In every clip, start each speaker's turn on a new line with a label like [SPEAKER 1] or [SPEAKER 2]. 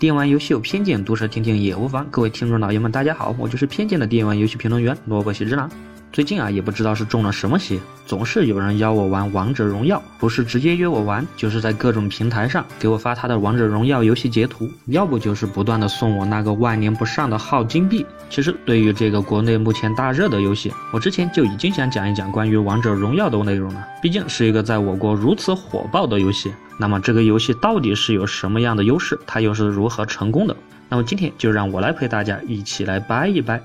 [SPEAKER 1] 电玩游戏有偏见，毒舌听听也无妨。各位听众老爷们，大家好，我就是偏见的电玩游戏评论员萝卜喜之郎。最近啊，也不知道是中了什么邪，总是有人邀我玩王者荣耀，不是直接约我玩，就是在各种平台上给我发他的王者荣耀游戏截图，要不就是不断的送我那个万年不上的号金币。其实对于这个国内目前大热的游戏，我之前就已经想讲一讲关于王者荣耀的内容了，毕竟是一个在我国如此火爆的游戏。那么这个游戏到底是有什么样的优势？它又是如何成功的？那么今天就让我来陪大家一起来掰一掰。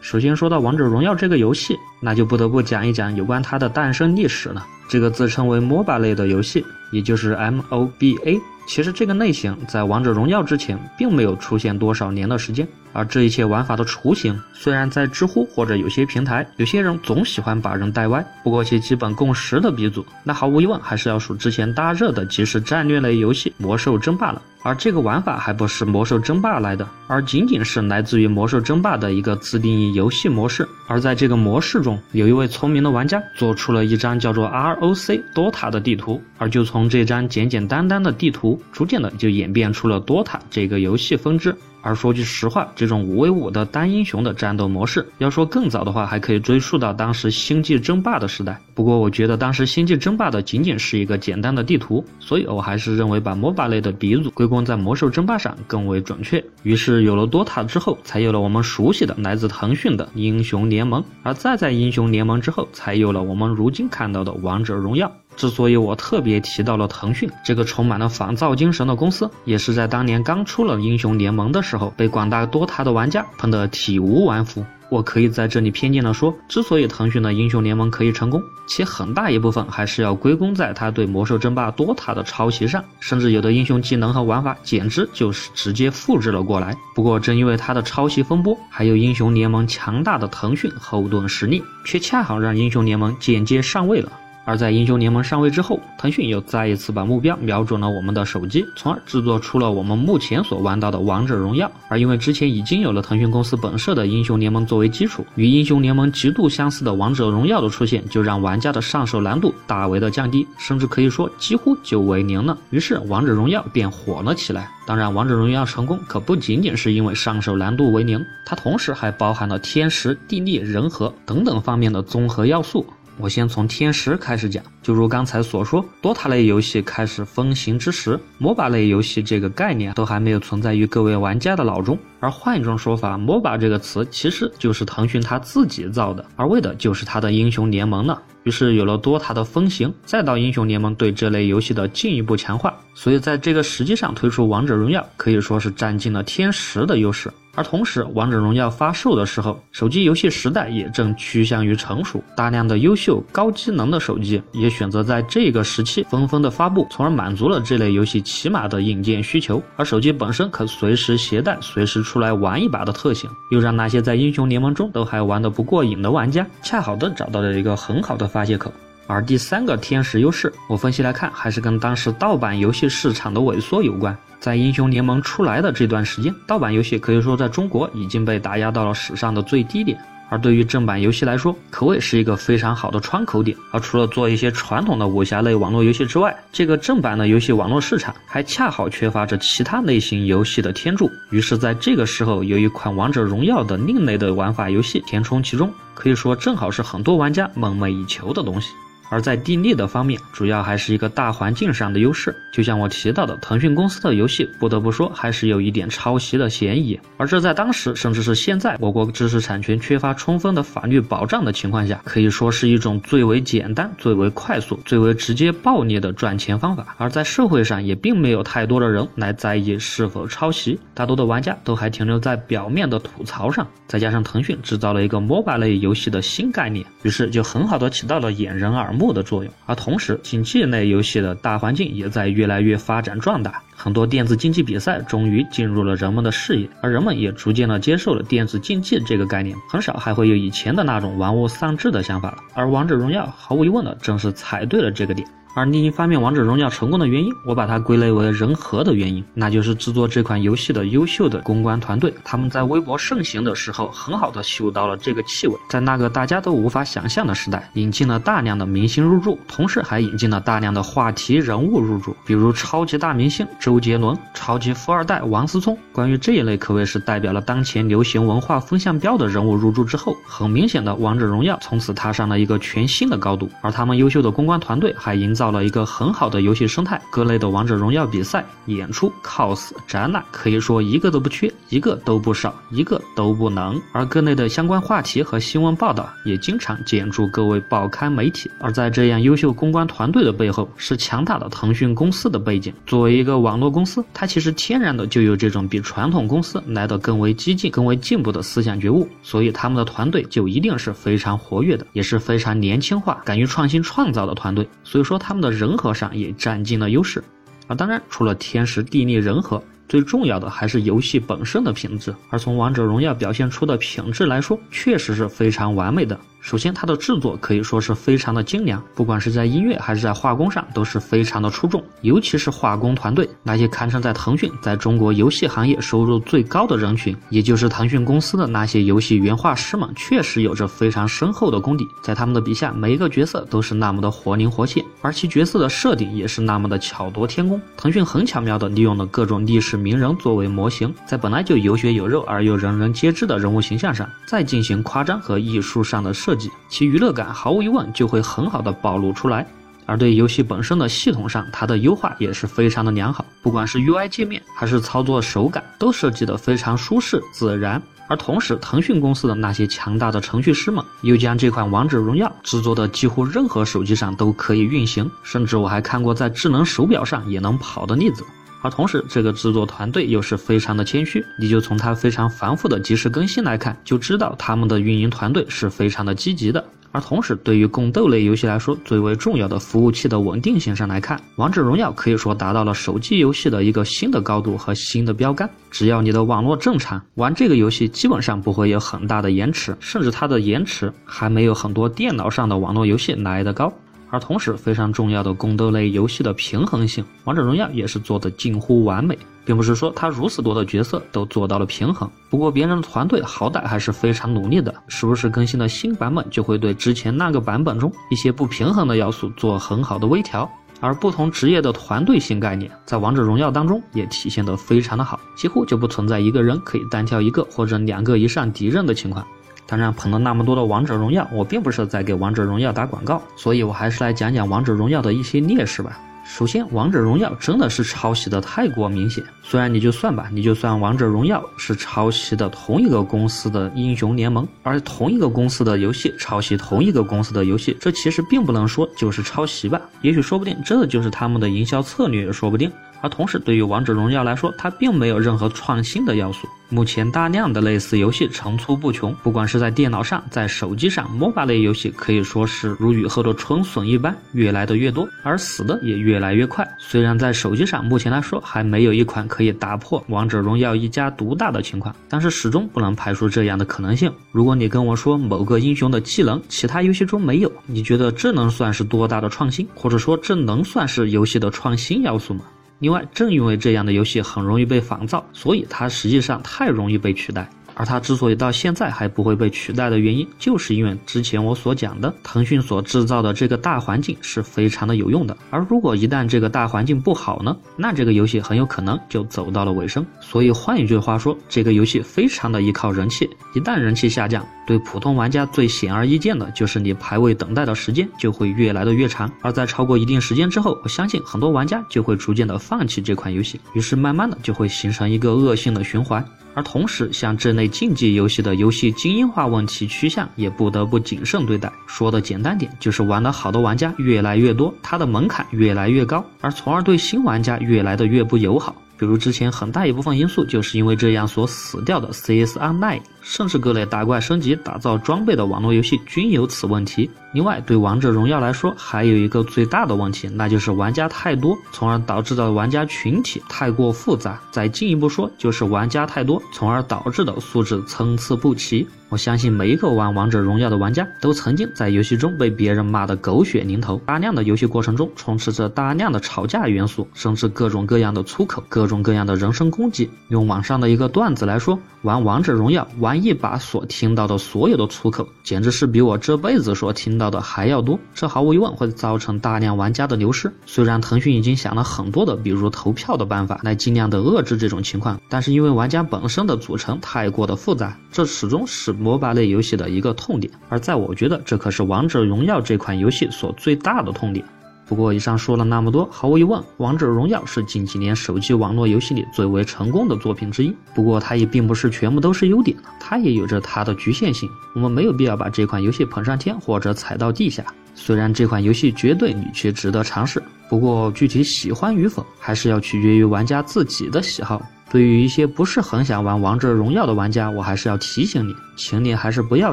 [SPEAKER 1] 首先说到王者荣耀这个游戏，那就不得不讲一讲有关它的诞生历史了。这个自称为 MOBA 类的游戏，也就是 MOBA，其实这个类型在王者荣耀之前并没有出现多少年的时间。而这一切玩法的雏形，虽然在知乎或者有些平台，有些人总喜欢把人带歪，不过其基本共识的鼻祖，那毫无疑问还是要数之前大热的即时战略类游戏《魔兽争霸》了。而这个玩法还不是魔兽争霸来的，而仅仅是来自于魔兽争霸的一个自定义游戏模式。而在这个模式中，有一位聪明的玩家做出了一张叫做 ROC DOTA 的地图，而就从这张简简单单的地图，逐渐的就演变出了 DOTA 这个游戏分支。而说句实话，这种五 v 五的单英雄的战斗模式，要说更早的话，还可以追溯到当时星际争霸的时代。不过，我觉得当时星际争霸的仅仅是一个简单的地图，所以我还是认为把 MOBA 类的鼻祖归功在魔兽争霸上更为准确。于是有了 DOTA 之后，才有了我们熟悉的来自腾讯的英雄联盟，而再在英雄联盟之后，才有了我们如今看到的王者荣耀。之所以我特别提到了腾讯这个充满了仿造精神的公司，也是在当年刚出了英雄联盟的时候，被广大多塔的玩家喷得体无完肤。我可以在这里偏见的说，之所以腾讯的英雄联盟可以成功，其很大一部分还是要归功在他对魔兽争霸多塔的抄袭上，甚至有的英雄技能和玩法简直就是直接复制了过来。不过正因为他的抄袭风波，还有英雄联盟强大的腾讯后盾实力，却恰好让英雄联盟间接上位了。而在英雄联盟上位之后，腾讯又再一次把目标瞄准了我们的手机，从而制作出了我们目前所玩到的王者荣耀。而因为之前已经有了腾讯公司本社的英雄联盟作为基础，与英雄联盟极度相似的王者荣耀的出现，就让玩家的上手难度大为的降低，甚至可以说几乎就为零了。于是王者荣耀便火了起来。当然，王者荣耀成功可不仅仅是因为上手难度为零，它同时还包含了天时、地利、人和等等方面的综合要素。我先从天时开始讲，就如刚才所说，，DOTA 类游戏开始风行之时，MOBA 类游戏这个概念都还没有存在于各位玩家的脑中。而换一种说法，MOBA 这个词其实就是腾讯他自己造的，而为的就是他的英雄联盟呢。于是有了多塔的风行，再到英雄联盟对这类游戏的进一步强化，所以在这个时机上推出王者荣耀，可以说是占尽了天时的优势。而同时，王者荣耀发售的时候，手机游戏时代也正趋向于成熟，大量的优秀高机能的手机也选择在这个时期纷纷的发布，从而满足了这类游戏起码的硬件需求。而手机本身可随时携带、随时出来玩一把的特性，又让那些在英雄联盟中都还玩得不过瘾的玩家，恰好的找到了一个很好的发泄口。而第三个天时优势，我分析来看，还是跟当时盗版游戏市场的萎缩有关。在英雄联盟出来的这段时间，盗版游戏可以说在中国已经被打压到了史上的最低点。而对于正版游戏来说，可谓是一个非常好的窗口点。而除了做一些传统的武侠类网络游戏之外，这个正版的游戏网络市场还恰好缺乏着其他类型游戏的天助。于是，在这个时候，有一款王者荣耀的另类的玩法游戏填充其中，可以说正好是很多玩家梦寐以求的东西。而在地利的方面，主要还是一个大环境上的优势。就像我提到的，腾讯公司的游戏，不得不说还是有一点抄袭的嫌疑。而这在当时，甚至是现在，我国知识产权缺乏充分的法律保障的情况下，可以说是一种最为简单、最为快速、最为直接暴利的赚钱方法。而在社会上，也并没有太多的人来在意是否抄袭，大多的玩家都还停留在表面的吐槽上。再加上腾讯制造了一个 MOBA 类游戏的新概念，于是就很好的起到了掩人耳目。木的作用，而同时，竞技类游戏的大环境也在越来越发展壮大，很多电子竞技比赛终于进入了人们的视野，而人们也逐渐的接受了电子竞技这个概念，很少还会有以前的那种玩物丧志的想法了。而王者荣耀毫无疑问的正是踩对了这个点。而另一方面，王者荣耀成功的原因，我把它归类为人和的原因，那就是制作这款游戏的优秀的公关团队，他们在微博盛行的时候，很好的嗅到了这个气味，在那个大家都无法想象的时代，引进了大量的明星入驻，同时还引进了大量的话题人物入驻，比如超级大明星周杰伦、超级富二代王思聪。关于这一类可谓是代表了当前流行文化风向标的人物入驻之后，很明显的王者荣耀从此踏上了一个全新的高度。而他们优秀的公关团队还营造了一个很好的游戏生态，各类的王者荣耀比赛、演出、cos、展览，可以说一个都不缺，一个都不少，一个都不能。而各类的相关话题和新闻报道也经常见诸各位报刊媒体。而在这样优秀公关团队的背后，是强大的腾讯公司的背景。作为一个网络公司，它其实天然的就有这种比传统公司来的更为激进、更为进步的思想觉悟，所以他们的团队就一定是非常活跃的，也是非常年轻化、敢于创新创造的团队。所以说，他们的人和上也占尽了优势。啊，当然，除了天时地利人和。最重要的还是游戏本身的品质，而从王者荣耀表现出的品质来说，确实是非常完美的。首先，它的制作可以说是非常的精良，不管是在音乐还是在画工上，都是非常的出众。尤其是画工团队，那些堪称在腾讯在中国游戏行业收入最高的人群，也就是腾讯公司的那些游戏原画师们，确实有着非常深厚的功底。在他们的笔下，每一个角色都是那么的活灵活现，而其角色的设定也是那么的巧夺天工。腾讯很巧妙的利用了各种历史名人作为模型，在本来就有血有肉而又人人皆知的人物形象上，再进行夸张和艺术上的设。设计其娱乐感毫无疑问就会很好的暴露出来，而对游戏本身的系统上，它的优化也是非常的良好，不管是 UI 界面还是操作手感，都设计的非常舒适自然。而同时，腾讯公司的那些强大的程序师们，又将这款王者荣耀制作的几乎任何手机上都可以运行，甚至我还看过在智能手表上也能跑的例子。而同时，这个制作团队又是非常的谦虚，你就从它非常繁复的及时更新来看，就知道他们的运营团队是非常的积极的。而同时，对于宫斗类游戏来说，最为重要的服务器的稳定性上来看，王者荣耀可以说达到了手机游戏的一个新的高度和新的标杆。只要你的网络正常，玩这个游戏基本上不会有很大的延迟，甚至它的延迟还没有很多电脑上的网络游戏来的高。而同时，非常重要的宫斗类游戏的平衡性，王者荣耀也是做的近乎完美，并不是说它如此多的角色都做到了平衡。不过别人的团队好歹还是非常努力的，时不时更新的新版本就会对之前那个版本中一些不平衡的要素做很好的微调。而不同职业的团队性概念，在王者荣耀当中也体现得非常的好，几乎就不存在一个人可以单挑一个或者两个以上敌人的情况。当然，捧了那么多的王者荣耀，我并不是在给王者荣耀打广告，所以我还是来讲讲王者荣耀的一些劣势吧。首先，王者荣耀真的是抄袭的太过明显。虽然你就算吧，你就算王者荣耀是抄袭的同一个公司的英雄联盟，而同一个公司的游戏抄袭同一个公司的游戏，这其实并不能说就是抄袭吧。也许说不定真的就是他们的营销策略，也说不定。而同时，对于王者荣耀来说，它并没有任何创新的要素。目前大量的类似游戏层出不穷，不管是在电脑上，在手机上，MOBA 类游戏可以说是如雨后的春笋一般，越来的越多，而死的也越来越快。虽然在手机上目前来说还没有一款可以打破王者荣耀一家独大的情况，但是始终不能排除这样的可能性。如果你跟我说某个英雄的技能其他游戏中没有，你觉得这能算是多大的创新，或者说这能算是游戏的创新要素吗？另外，正因为这样的游戏很容易被仿造，所以它实际上太容易被取代。而它之所以到现在还不会被取代的原因，就是因为之前我所讲的，腾讯所制造的这个大环境是非常的有用的。而如果一旦这个大环境不好呢，那这个游戏很有可能就走到了尾声。所以换一句话说，这个游戏非常的依靠人气，一旦人气下降，对普通玩家最显而易见的就是你排位等待的时间就会越来的越长。而在超过一定时间之后，我相信很多玩家就会逐渐的放弃这款游戏，于是慢慢的就会形成一个恶性的循环。而同时，像这类竞技游戏的游戏精英化问题趋向，也不得不谨慎对待。说的简单点，就是玩得好的玩家越来越多，它的门槛越来越高，而从而对新玩家越来的越不友好。比如之前很大一部分因素，就是因为这样所死掉的 CS Online，甚至各类打怪升级、打造装备的网络游戏均有此问题。另外，对王者荣耀来说，还有一个最大的问题，那就是玩家太多，从而导致的玩家群体太过复杂。再进一步说，就是玩家太多，从而导致的素质参差不齐。我相信每一个玩王者荣耀的玩家，都曾经在游戏中被别人骂得狗血淋头。大量的游戏过程中，充斥着大量的吵架元素，甚至各种各样的粗口，各种各样的人身攻击。用网上的一个段子来说，玩王者荣耀玩一把所听到的所有的粗口，简直是比我这辈子所听到的还要多。这毫无疑问会造成大量玩家的流失。虽然腾讯已经想了很多的，比如投票的办法来尽量的遏制这种情况，但是因为玩家本身的组成太过的复杂，这始终是 MOBA 类游戏的一个痛点。而在我觉得，这可是王者荣耀这款游戏所最大的痛点。不过，以上说了那么多，毫无疑问，《王者荣耀》是近几年手机网络游戏里最为成功的作品之一。不过，它也并不是全部都是优点它也有着它的局限性。我们没有必要把这款游戏捧上天或者踩到地下。虽然这款游戏绝对你却值得尝试，不过具体喜欢与否，还是要取决于玩家自己的喜好。对于一些不是很想玩王者荣耀的玩家，我还是要提醒你，请你还是不要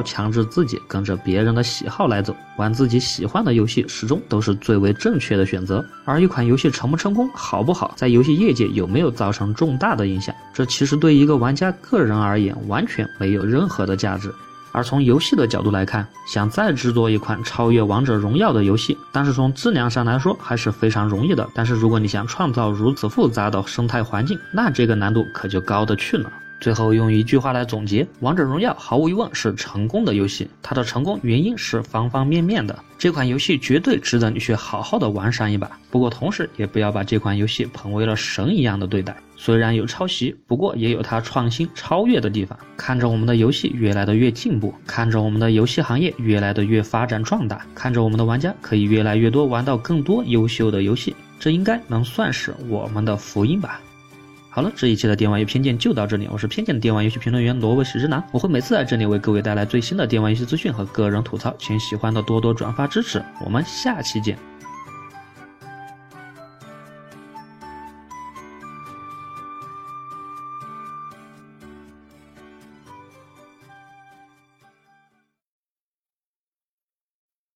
[SPEAKER 1] 强制自己跟着别人的喜好来走，玩自己喜欢的游戏始终都是最为正确的选择。而一款游戏成不成功、好不好，在游戏业界有没有造成重大的影响，这其实对一个玩家个人而言完全没有任何的价值。而从游戏的角度来看，想再制作一款超越《王者荣耀》的游戏，但是从质量上来说还是非常容易的。但是如果你想创造如此复杂的生态环境，那这个难度可就高得去了。最后用一句话来总结，《王者荣耀》毫无疑问是成功的游戏，它的成功原因是方方面面的。这款游戏绝对值得你去好好的玩上一把。不过同时也不要把这款游戏捧为了神一样的对待。虽然有抄袭，不过也有它创新超越的地方。看着我们的游戏越来的越进步，看着我们的游戏行业越来的越发展壮大，看着我们的玩家可以越来越多玩到更多优秀的游戏，这应该能算是我们的福音吧。好了，这一期的电玩游戏偏见就到这里。我是偏见的电玩游戏评论员罗威史之南，我会每次在这里为各位带来最新的电玩游戏资讯和个人吐槽，请喜欢的多多转发支持。我们下期见。